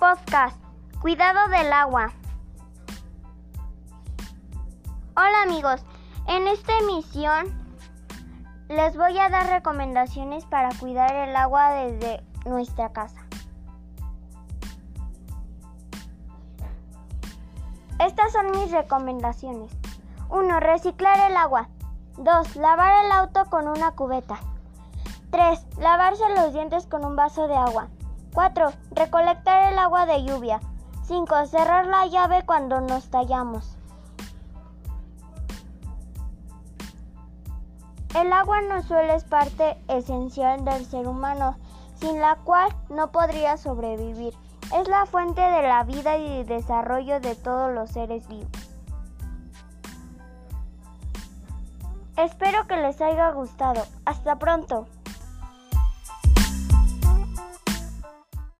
podcast, Cuidado del agua. Hola amigos, en esta emisión les voy a dar recomendaciones para cuidar el agua desde nuestra casa. Estas son mis recomendaciones. 1. Reciclar el agua. 2. Lavar el auto con una cubeta. 3. Lavarse los dientes con un vaso de agua. 4. Recolectar el agua de lluvia. 5. Cerrar la llave cuando nos tallamos. El agua no suele es parte esencial del ser humano, sin la cual no podría sobrevivir. Es la fuente de la vida y desarrollo de todos los seres vivos. Espero que les haya gustado. Hasta pronto.